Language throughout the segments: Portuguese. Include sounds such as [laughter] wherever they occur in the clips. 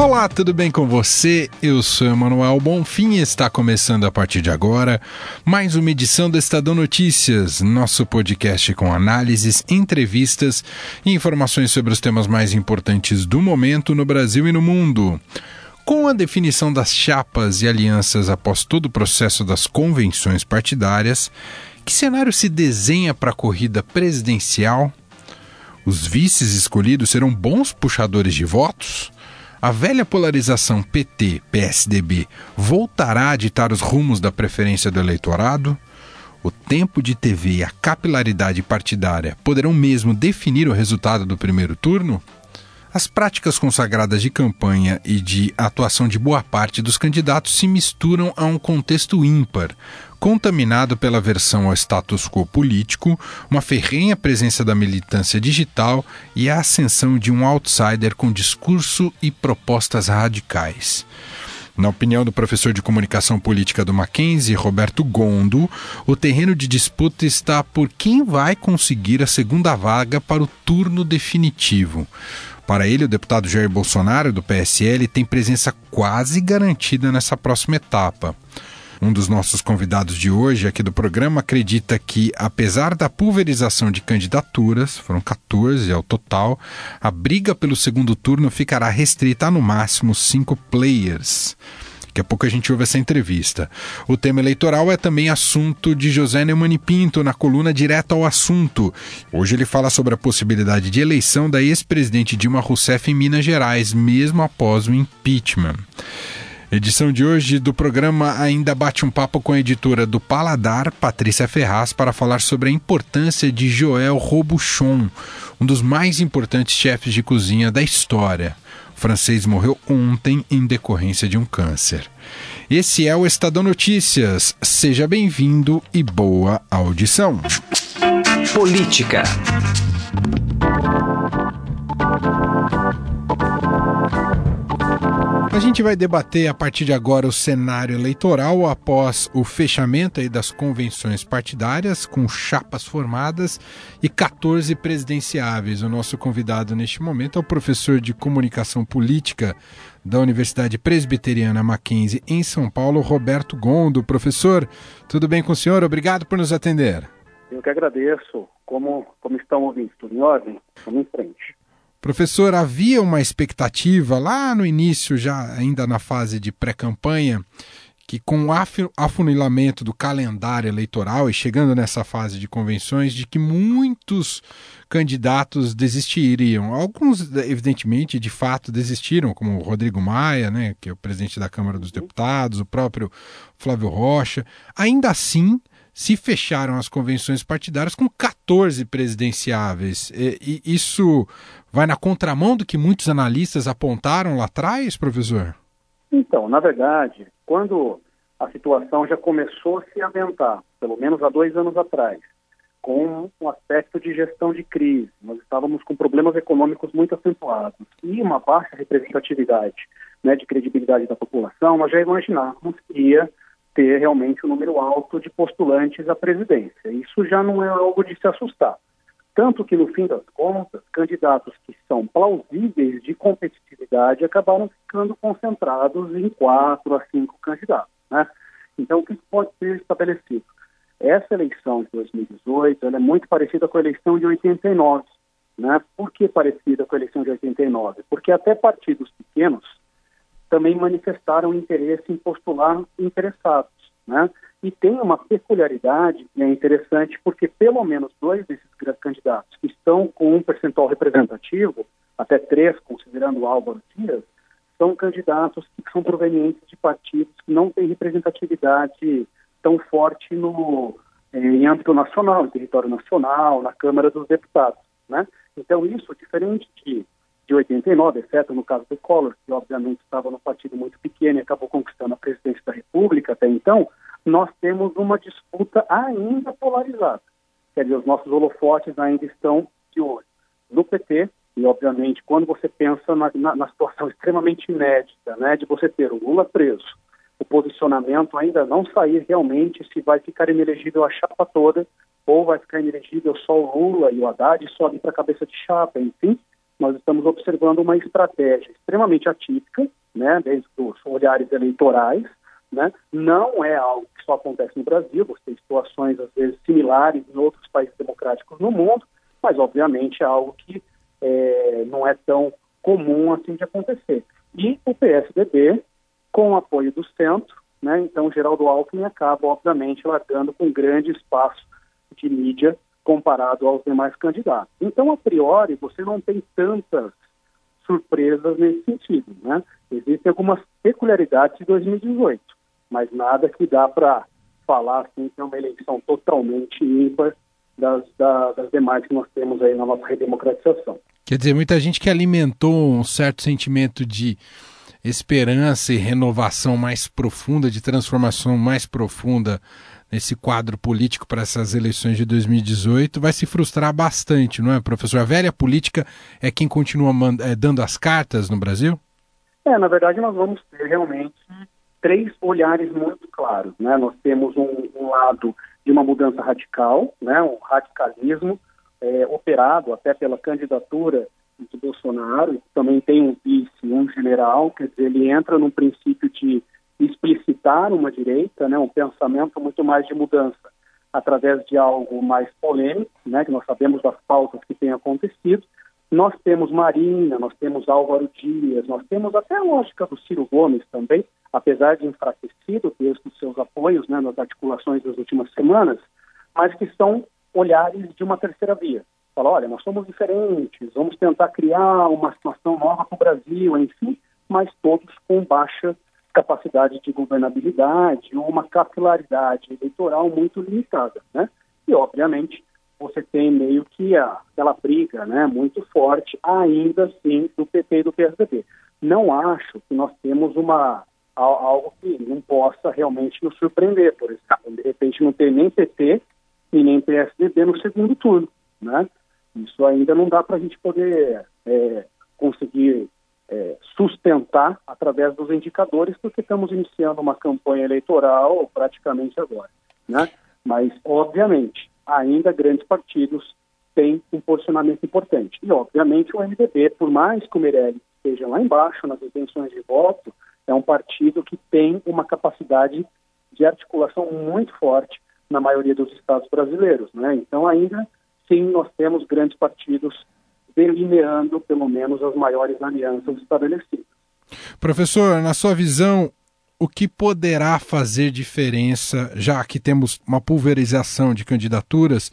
Olá, tudo bem com você? Eu sou Emanuel Bonfim e está começando a partir de agora mais uma edição do Estadão Notícias, nosso podcast com análises, entrevistas e informações sobre os temas mais importantes do momento no Brasil e no mundo. Com a definição das chapas e alianças após todo o processo das convenções partidárias, que cenário se desenha para a corrida presidencial? Os vices escolhidos serão bons puxadores de votos? A velha polarização PT-PSDB voltará a ditar os rumos da preferência do eleitorado? O tempo de TV e a capilaridade partidária poderão mesmo definir o resultado do primeiro turno? As práticas consagradas de campanha e de atuação de boa parte dos candidatos se misturam a um contexto ímpar, contaminado pela versão ao status quo político, uma ferrenha presença da militância digital e a ascensão de um outsider com discurso e propostas radicais. Na opinião do professor de comunicação política do Mackenzie, Roberto Gondo, o terreno de disputa está por quem vai conseguir a segunda vaga para o turno definitivo. Para ele, o deputado Jair Bolsonaro, do PSL, tem presença quase garantida nessa próxima etapa. Um dos nossos convidados de hoje aqui do programa acredita que, apesar da pulverização de candidaturas, foram 14 ao total, a briga pelo segundo turno ficará restrita a no máximo cinco players. Daqui a pouco a gente ouve essa entrevista. O tema eleitoral é também assunto de José Neumann Pinto na coluna Direto ao Assunto. Hoje ele fala sobre a possibilidade de eleição da ex-presidente Dilma Rousseff em Minas Gerais, mesmo após o impeachment. Edição de hoje do programa ainda bate um papo com a editora do Paladar, Patrícia Ferraz, para falar sobre a importância de Joel Robuchon, um dos mais importantes chefes de cozinha da história. O francês morreu ontem em decorrência de um câncer. Esse é o Estadão Notícias. Seja bem-vindo e boa audição. Política. A gente vai debater a partir de agora o cenário eleitoral após o fechamento das convenções partidárias com chapas formadas e 14 presidenciáveis. O nosso convidado neste momento é o professor de comunicação política da Universidade Presbiteriana Mackenzie em São Paulo, Roberto Gondo. Professor, tudo bem com o senhor? Obrigado por nos atender. Eu que agradeço. Como, como estão ouvindo? Tudo em ordem? Vamos em frente. Professor, havia uma expectativa lá no início, já ainda na fase de pré-campanha, que com o afunilamento do calendário eleitoral e chegando nessa fase de convenções, de que muitos candidatos desistiriam. Alguns, evidentemente, de fato desistiram, como o Rodrigo Maia, né, que é o presidente da Câmara dos Deputados, o próprio Flávio Rocha. Ainda assim, se fecharam as convenções partidárias com 14 presidenciáveis. E, e isso vai na contramão do que muitos analistas apontaram lá atrás, professor? Então, na verdade, quando a situação já começou a se aventar, pelo menos há dois anos atrás, com um aspecto de gestão de crise, nós estávamos com problemas econômicos muito acentuados e uma baixa representatividade né, de credibilidade da população, nós já imaginávamos que ia ter realmente um número alto de postulantes à presidência. Isso já não é algo de se assustar. Tanto que, no fim das contas, candidatos que são plausíveis de competitividade acabaram ficando concentrados em quatro a cinco candidatos. Né? Então, o que pode ser estabelecido? Essa eleição de 2018 é muito parecida com a eleição de 89. Né? Por que parecida com a eleição de 89? Porque até partidos pequenos também manifestaram interesse em postular interessados. Né? E tem uma peculiaridade, e é interessante, porque pelo menos dois desses candidatos que estão com um percentual representativo, até três, considerando o Álvaro Dias, são candidatos que são provenientes de partidos que não têm representatividade tão forte no, eh, em âmbito nacional, em território nacional, na Câmara dos Deputados. Né? Então, isso, diferente de 89, exceto no caso do Collor, que obviamente estava num partido muito pequeno e acabou conquistando a presidência da República até então, nós temos uma disputa ainda polarizada. Quer dizer, os nossos holofotes ainda estão de olho no PT, E, obviamente, quando você pensa na, na, na situação extremamente inédita, né, de você ter o Lula preso, o posicionamento ainda não sair realmente se vai ficar inelegível a chapa toda ou vai ficar inelegível só o Lula e o Haddad sobe para a cabeça de chapa, enfim, nós estamos observando uma estratégia extremamente atípica, né, desde os olhares eleitorais, né, não é algo que só acontece no Brasil, você tem situações às vezes similares em outros países democráticos no mundo, mas obviamente é algo que é, não é tão comum assim de acontecer. E o PSDB com o apoio do centro, né? Então, Geraldo Alckmin acaba, obviamente, largando com grande espaço de mídia comparado aos demais candidatos. Então, a priori, você não tem tantas surpresas nesse sentido, né? Existem algumas peculiaridades de 2018, mas nada que dá para falar assim que é uma eleição totalmente ímpar das, das, das demais que nós temos aí na nossa redemocratização. Quer dizer, muita gente que alimentou um certo sentimento de esperança e renovação mais profunda, de transformação mais profunda nesse quadro político para essas eleições de 2018, vai se frustrar bastante, não é, professor? A velha política é quem continua é, dando as cartas no Brasil? É, na verdade, nós vamos ter realmente três olhares muito claros. Né? Nós temos um, um lado de uma mudança radical, né? um radicalismo é, operado até pela candidatura de Bolsonaro, também tem um vice, um general, quer dizer, ele entra num princípio de explicitar uma direita, né, um pensamento muito mais de mudança, através de algo mais polêmico, né, que nós sabemos das pautas que têm acontecido. Nós temos Marina, nós temos Álvaro Dias, nós temos até a lógica do Ciro Gomes também, apesar de enfraquecido desde os seus apoios né, nas articulações das últimas semanas, mas que são olhares de uma terceira via, fala, olha, nós somos diferentes, vamos tentar criar uma situação nova para o Brasil, enfim, mas todos com baixa capacidade de governabilidade ou uma capilaridade eleitoral muito limitada, né? E, obviamente, você tem meio que a, aquela briga né, muito forte, ainda assim, do PT e do PSDB. Não acho que nós temos uma algo que não possa realmente nos surpreender, por exemplo. De repente, não ter nem PT e nem PSDB no segundo turno, né? Isso ainda não dá para a gente poder é, conseguir é, sustentar através dos indicadores, porque estamos iniciando uma campanha eleitoral praticamente agora. Né? Mas, obviamente, ainda grandes partidos têm um posicionamento importante. E, obviamente, o MDB, por mais que o Meirelles esteja lá embaixo nas intenções de voto, é um partido que tem uma capacidade de articulação muito forte na maioria dos estados brasileiros. Né? Então, ainda sim nós temos grandes partidos delineando, pelo menos, as maiores alianças estabelecidas. Professor, na sua visão, o que poderá fazer diferença, já que temos uma pulverização de candidaturas,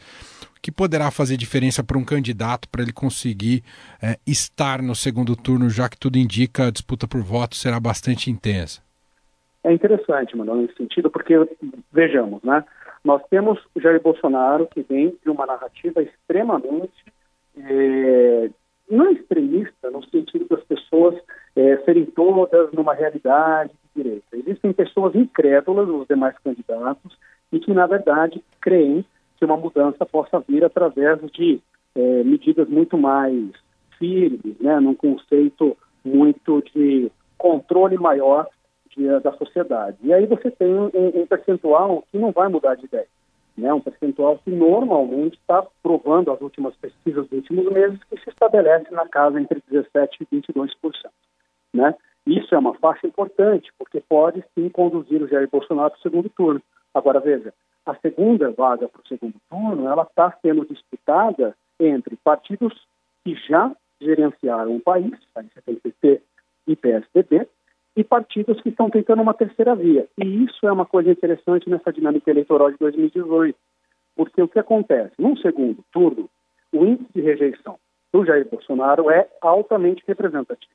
o que poderá fazer diferença para um candidato para ele conseguir é, estar no segundo turno, já que tudo indica a disputa por votos será bastante intensa? É interessante, Manuel, nesse sentido, porque, vejamos, né? Nós temos Jair Bolsonaro, que vem de uma narrativa extremamente, é, não extremista, no sentido das pessoas é, serem todas numa realidade de direita. Existem pessoas incrédulas, os demais candidatos, e que, na verdade, creem que uma mudança possa vir através de é, medidas muito mais firmes, né, num conceito muito de controle maior da sociedade. E aí você tem um, um, percentual que não vai mudar de ideia, né? um percentual que normalmente está provando as últimas pesquisas dos últimos meses que se estabelece na casa entre 17% e 22%. Né? Isso é uma faixa importante, porque pode sim conduzir o Jair Bolsonaro para o segundo turno. Agora, veja, a segunda vaga para o segundo turno, ela está sendo disputada entre partidos que já gerenciaram o país, tem PT e PSDB, e partidos que estão tentando uma terceira via. E isso é uma coisa interessante nessa dinâmica eleitoral de 2018, porque o que acontece? Num segundo turno, o índice de rejeição do Jair Bolsonaro é altamente representativo.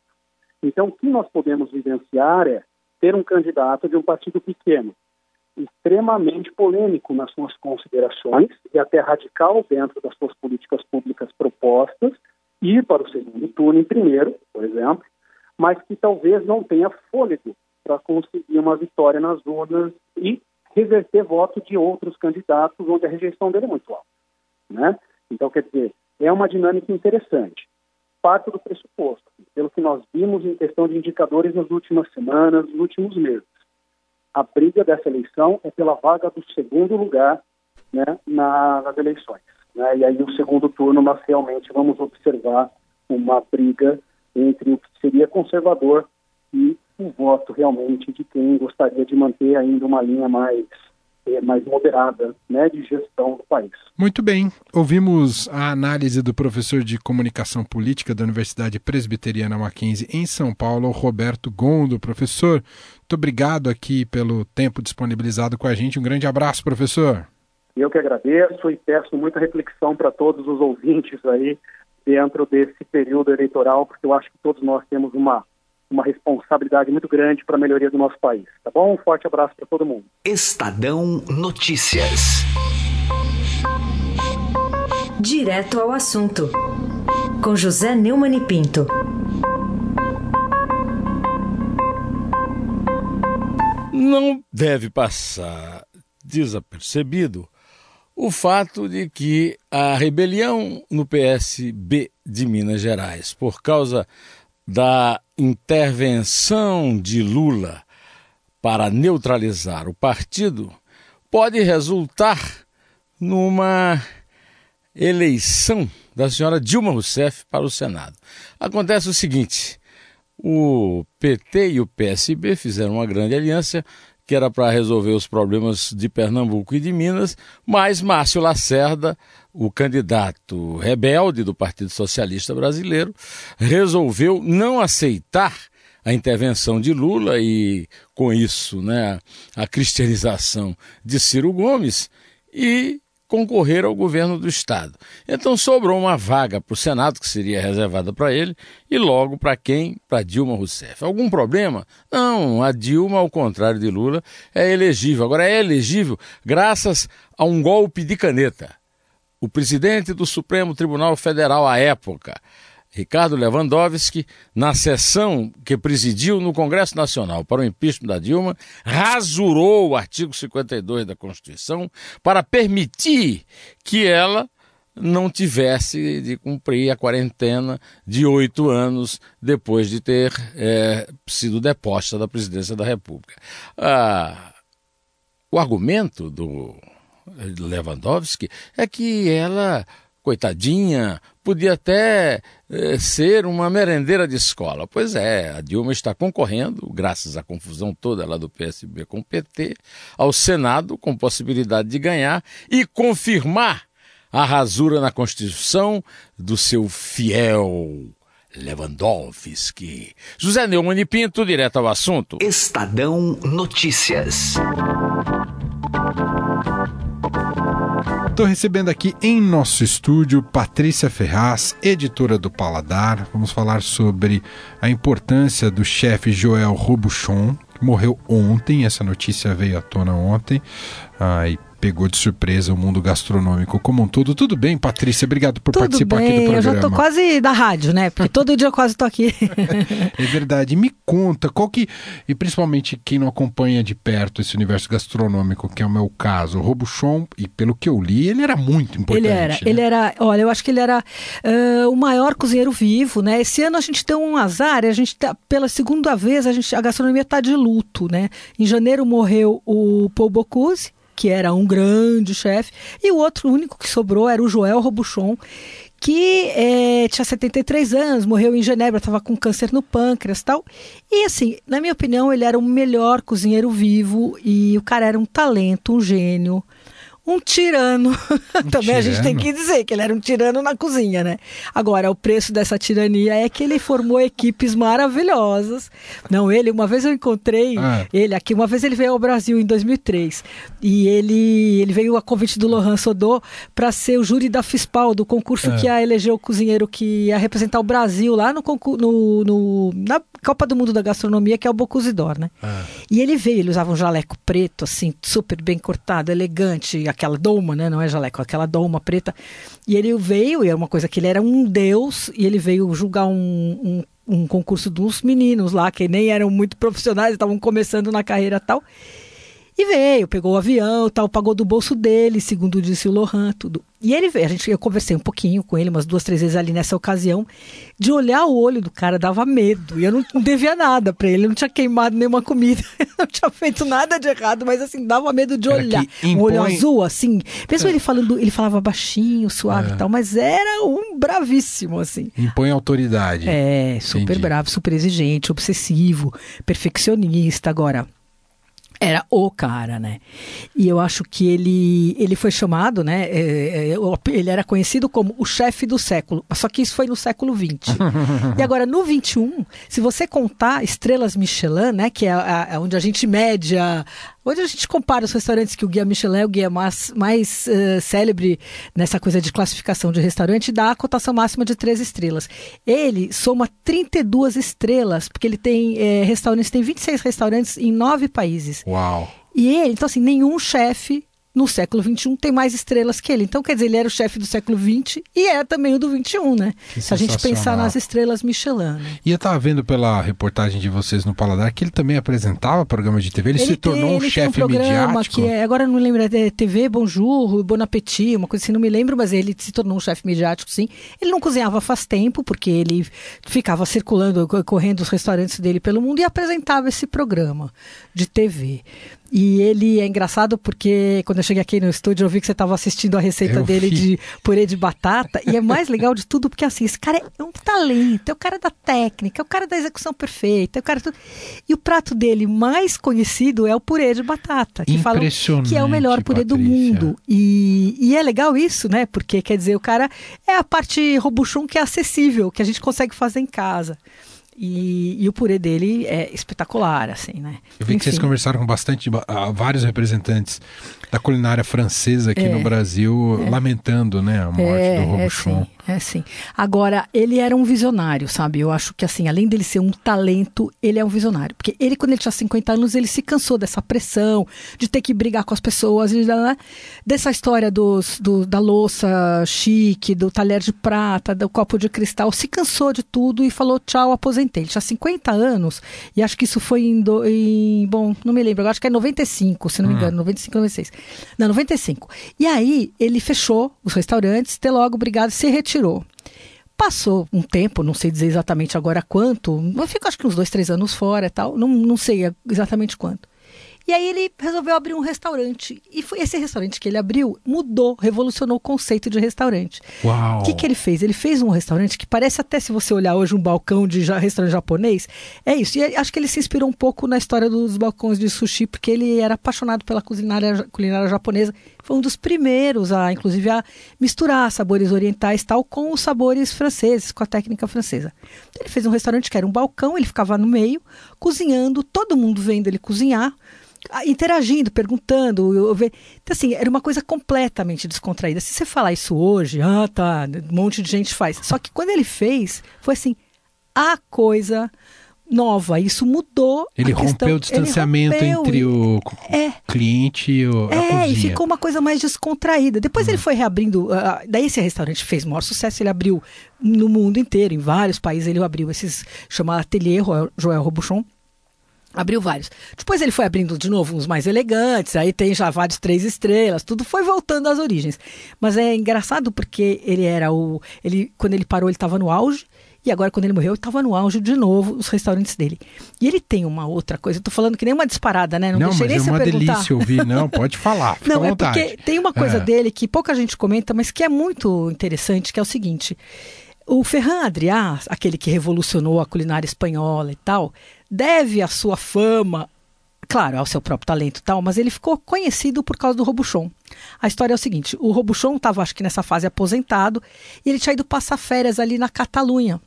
Então, o que nós podemos vivenciar é ter um candidato de um partido pequeno, extremamente polêmico nas suas considerações e até radical dentro das suas políticas públicas propostas, ir para o segundo turno em primeiro, por exemplo, mas que talvez não tenha fôlego para conseguir uma vitória nas urnas e reverter voto de outros candidatos onde a rejeição dele é muito alta. Né? Então, quer dizer, é uma dinâmica interessante. parte do pressuposto, pelo que nós vimos em questão de indicadores nas últimas semanas, nos últimos meses. A briga dessa eleição é pela vaga do segundo lugar né, na, nas eleições. Né? E aí, o segundo turno, nós realmente vamos observar uma briga entre o que seria conservador e o voto realmente de quem gostaria de manter ainda uma linha mais é, mais moderada né, de gestão do país. Muito bem. Ouvimos a análise do professor de comunicação política da Universidade Presbiteriana Mackenzie em São Paulo, Roberto Gondo. Professor, muito obrigado aqui pelo tempo disponibilizado com a gente. Um grande abraço, professor. Eu que agradeço e peço muita reflexão para todos os ouvintes aí dentro desse período eleitoral, porque eu acho que todos nós temos uma uma responsabilidade muito grande para a melhoria do nosso país. Tá bom? Um forte abraço para todo mundo. Estadão Notícias. Direto ao assunto. Com José Neumann e Pinto. Não deve passar desapercebido o fato de que a rebelião no PSB de Minas Gerais, por causa da intervenção de Lula para neutralizar o partido pode resultar numa eleição da senhora Dilma Rousseff para o Senado. Acontece o seguinte: o PT e o PSB fizeram uma grande aliança que era para resolver os problemas de Pernambuco e de Minas, mas Márcio Lacerda, o candidato rebelde do Partido Socialista Brasileiro, resolveu não aceitar a intervenção de Lula e, com isso, né, a cristianização de Ciro Gomes e concorrer ao governo do Estado. Então sobrou uma vaga para o Senado, que seria reservada para ele, e logo para quem? Para Dilma Rousseff. Algum problema? Não, a Dilma, ao contrário de Lula, é elegível. Agora é elegível graças a um golpe de caneta. O presidente do Supremo Tribunal Federal à época, Ricardo Lewandowski, na sessão que presidiu no Congresso Nacional para o impeachment da Dilma, rasurou o artigo 52 da Constituição para permitir que ela não tivesse de cumprir a quarentena de oito anos depois de ter é, sido deposta da presidência da República. Ah, o argumento do Lewandowski é que ela coitadinha, podia até eh, ser uma merendeira de escola. Pois é, a Dilma está concorrendo, graças à confusão toda lá do PSB com o PT, ao Senado, com possibilidade de ganhar e confirmar a rasura na Constituição do seu fiel Lewandowski. José Neumann e Pinto, direto ao assunto. Estadão Notícias. Estou recebendo aqui em nosso estúdio Patrícia Ferraz, editora do Paladar. Vamos falar sobre a importância do chefe Joel Robuchon, que morreu ontem. Essa notícia veio à tona ontem. Ah, e pegou de surpresa o mundo gastronômico como um todo. Tudo bem, Patrícia? Obrigado por Tudo participar bem. aqui do programa. Eu já tô quase da rádio, né? Porque todo dia eu quase tô aqui. [laughs] é verdade. Me conta, qual que. E principalmente quem não acompanha de perto esse universo gastronômico, que é o meu caso, o Robuchon, e pelo que eu li, ele era muito importante. Ele era, né? ele era, olha, eu acho que ele era uh, o maior cozinheiro vivo, né? Esse ano a gente tem um azar, a gente tá, pela segunda vez, a, gente, a gastronomia está de luto, né? Em janeiro morreu o Paul Bocuse, que era um grande chefe, e o outro único que sobrou era o Joel Robuchon, que é, tinha 73 anos, morreu em Genebra, estava com câncer no pâncreas tal. E assim, na minha opinião, ele era o melhor cozinheiro vivo e o cara era um talento, um gênio um tirano. [laughs] Um Também tirano. a gente tem que dizer que ele era um tirano na cozinha, né? Agora, o preço dessa tirania é que ele formou equipes maravilhosas. Não, ele, uma vez eu encontrei ah. ele aqui, uma vez ele veio ao Brasil em 2003 e ele, ele veio a convite do Lohan Sodô para ser o júri da FISPAL, do concurso ah. que ia eleger o cozinheiro que ia representar o Brasil lá no, no, no na Copa do Mundo da Gastronomia, que é o Bocuse né? Ah. E ele veio, ele usava um jaleco preto, assim, super bem cortado, elegante, aquela doma, né? Não é jaleco, aquela doma preta. E ele veio, e é uma coisa que ele era um deus, e ele veio julgar um, um um concurso dos meninos lá, que nem eram muito profissionais, estavam começando na carreira tal. E veio, pegou o avião, tal, pagou do bolso dele, segundo disse o Lohan, tudo. E ele veio, a gente, eu conversei um pouquinho com ele, umas duas, três vezes ali nessa ocasião, de olhar o olho do cara dava medo. E eu não, não devia nada para ele, eu não tinha queimado nenhuma comida, [laughs] não tinha feito nada de errado, mas assim, dava medo de olhar. Impõe... Um olho azul, assim. Mesmo é. ele falando, ele falava baixinho, suave é. e tal, mas era um bravíssimo, assim. Impõe autoridade. É, super Entendi. bravo, super exigente, obsessivo, perfeccionista. Agora, era o cara, né? E eu acho que ele, ele foi chamado, né? É, é, ele era conhecido como o chefe do século, só que isso foi no século XX. [laughs] e agora, no XXI, se você contar estrelas Michelin, né? Que é, é onde a gente mede a, Onde a gente compara os restaurantes que o Guia Michelin é o guia mais, mais uh, célebre nessa coisa de classificação de restaurante, dá a cotação máxima de três estrelas. Ele soma 32 estrelas, porque ele tem é, restaurantes, tem 26 restaurantes em nove países. Uau! E ele, então assim, nenhum chefe no século XXI tem mais estrelas que ele. Então, quer dizer, ele era o chefe do século XX e é também o do XXI, né? Que Se a gente pensar nas estrelas Michelin. Né? E eu estava vendo pela reportagem de vocês no Paladar que ele também apresentava programa de TV. Ele, ele se tem, tornou um chefe um midiático. Que é, agora não me lembro, é TV Bonjour, Bon Appetit, uma coisa assim, não me lembro, mas ele se tornou um chefe midiático, sim. Ele não cozinhava faz tempo, porque ele ficava circulando, correndo os restaurantes dele pelo mundo e apresentava esse programa de TV. E ele é engraçado porque quando eu cheguei aqui no estúdio eu vi que você estava assistindo a receita eu dele vi. de purê de batata. E é mais legal de tudo porque assim, esse cara é um talento, é o cara da técnica, é o cara da execução perfeita, é o cara tudo. E o prato dele mais conhecido é o purê de batata, que falam que é o melhor purê Patrícia. do mundo. E, e é legal isso, né? Porque quer dizer, o cara é a parte robuchon que é acessível, que a gente consegue fazer em casa. E, e, o purê dele é espetacular, assim, né? Eu vi Enfim. que vocês conversaram com bastante, vários representantes da culinária francesa aqui é, no Brasil, é. lamentando, né, a morte é, do Robuchon. É sim. Agora, ele era um visionário, sabe? Eu acho que, assim, além dele ser um talento, ele é um visionário. Porque ele, quando ele tinha 50 anos, ele se cansou dessa pressão, de ter que brigar com as pessoas, dessa história dos, do, da louça chique, do talher de prata, do copo de cristal. Se cansou de tudo e falou tchau, aposentei. Ele tinha 50 anos e acho que isso foi em, do, em bom, não me lembro, acho que é 95, se não me hum. engano, 95, 96. Não, 95. E aí, ele fechou os restaurantes, ter logo, obrigado, se retirou tirou. Passou um tempo, não sei dizer exatamente agora quanto, eu fico acho que uns dois, três anos fora e tal, não, não sei exatamente quanto. E aí ele resolveu abrir um restaurante. E foi esse restaurante que ele abriu mudou, revolucionou o conceito de restaurante. Uau! O que, que ele fez? Ele fez um restaurante que parece até, se você olhar hoje, um balcão de restaurante japonês. É isso. E acho que ele se inspirou um pouco na história dos balcões de sushi, porque ele era apaixonado pela culinária, culinária japonesa. Foi um dos primeiros a, inclusive, a misturar sabores orientais tal com os sabores franceses, com a técnica francesa. Ele fez um restaurante que era um balcão, ele ficava no meio, cozinhando, todo mundo vendo ele cozinhar interagindo, perguntando. Eu, eu, então, assim, era uma coisa completamente descontraída. Se você falar isso hoje, ah, tá, um monte de gente faz. Só que quando ele fez, foi assim, a coisa nova. Isso mudou. Ele rompeu o distanciamento rompeu, entre o é, cliente e o, é, a cozinha. e ficou uma coisa mais descontraída. Depois ele hum. foi reabrindo. Uh, daí esse restaurante fez maior sucesso. Ele abriu no mundo inteiro, em vários países. Ele abriu esses, chama Atelier Joel Robuchon. Abriu vários. Depois ele foi abrindo de novo uns mais elegantes, aí tem já vários três estrelas, tudo foi voltando às origens. Mas é engraçado porque ele era o. Ele, quando ele parou, ele estava no auge, e agora, quando ele morreu, ele estava no auge de novo, os restaurantes dele. E ele tem uma outra coisa, eu tô falando que nem uma disparada, né? Não, não deixei mas nem é uma perguntar. delícia ouvir, não, pode falar. [laughs] não, é porque tem uma coisa é. dele que pouca gente comenta, mas que é muito interessante, que é o seguinte. O Ferran Adrià, aquele que revolucionou a culinária espanhola e tal, deve a sua fama, claro, ao seu próprio talento e tal, mas ele ficou conhecido por causa do Robuchon. A história é o seguinte: o Robuchon estava, acho que nessa fase, aposentado, e ele tinha ido passar férias ali na Catalunha.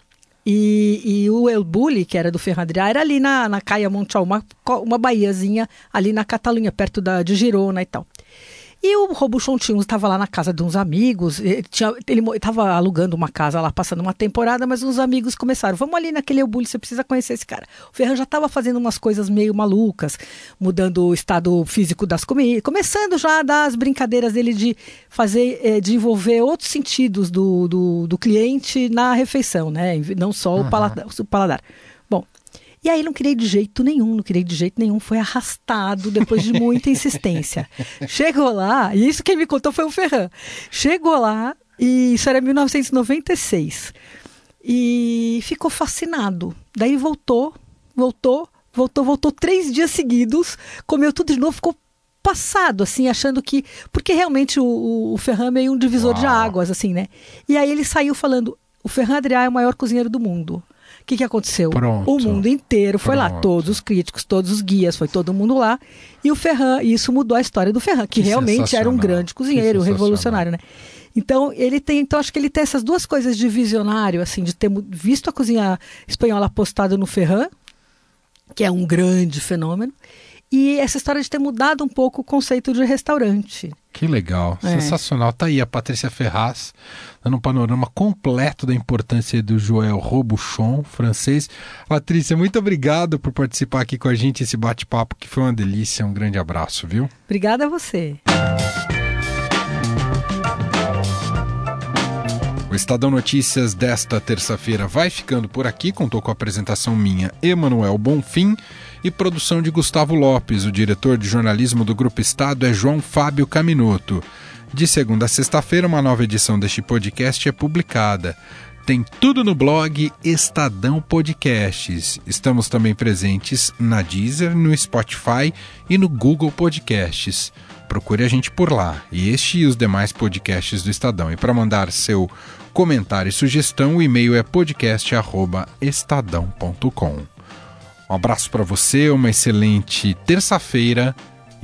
E, e o El Bulli, que era do Ferradriá, era ali na, na Caia Monchal, uma, uma baiazinha ali na Catalunha, perto da, de Girona e tal. E o Robuchon tinha estava lá na casa de uns amigos, ele estava alugando uma casa lá, passando uma temporada, mas uns amigos começaram, vamos ali naquele Eubulho, você precisa conhecer esse cara. O Ferran já estava fazendo umas coisas meio malucas, mudando o estado físico das comidas, começando já a dar as brincadeiras dele de fazer, é, de envolver outros sentidos do, do, do, cliente na refeição, né? Não só uhum. o, paladar, o paladar. Bom, E aí não queria ir de jeito nenhum, não queria ir de jeito nenhum, foi arrastado depois de muita insistência. [laughs] Chegou lá, e isso quem me contou foi o Ferran. Chegou lá, e isso era 1996. E ficou fascinado. Daí voltou, voltou, voltou, voltou três dias seguidos, comeu tudo de novo, ficou passado, assim, achando que. Porque realmente o, o Ferran é meio um divisor Uau. de águas, assim, né? E aí ele saiu falando: o Ferran Adrià é o maior cozinheiro do mundo. O que, que aconteceu? Pronto. O mundo inteiro foi Pronto. lá, todos os críticos, todos os guias, foi todo mundo lá. E o Ferran, e isso mudou a história do Ferran, que, que realmente era um grande cozinheiro, revolucionário, né? Então, ele tem, então acho que ele tem essas duas coisas de visionário, assim, de ter visto a cozinha espanhola apostada no Ferran, que é um grande fenômeno, e essa história de ter mudado um pouco o conceito de restaurante. Que legal, é. sensacional. Tá aí a Patrícia Ferraz, dando um panorama completo da importância do Joel Robuchon, francês. Patrícia, muito obrigado por participar aqui com a gente, esse bate-papo que foi uma delícia. Um grande abraço, viu? Obrigada a você. O Estadão Notícias desta terça-feira vai ficando por aqui. Contou com a apresentação minha, Emanuel Bonfim e produção de Gustavo Lopes. O diretor de jornalismo do Grupo Estado é João Fábio Caminoto. De segunda a sexta-feira, uma nova edição deste podcast é publicada. Tem tudo no blog Estadão Podcasts. Estamos também presentes na Deezer, no Spotify e no Google Podcasts. Procure a gente por lá, e este e os demais podcasts do Estadão. E para mandar seu comentário e sugestão, o e-mail é podcast@estadão.com. Um abraço para você, uma excelente terça-feira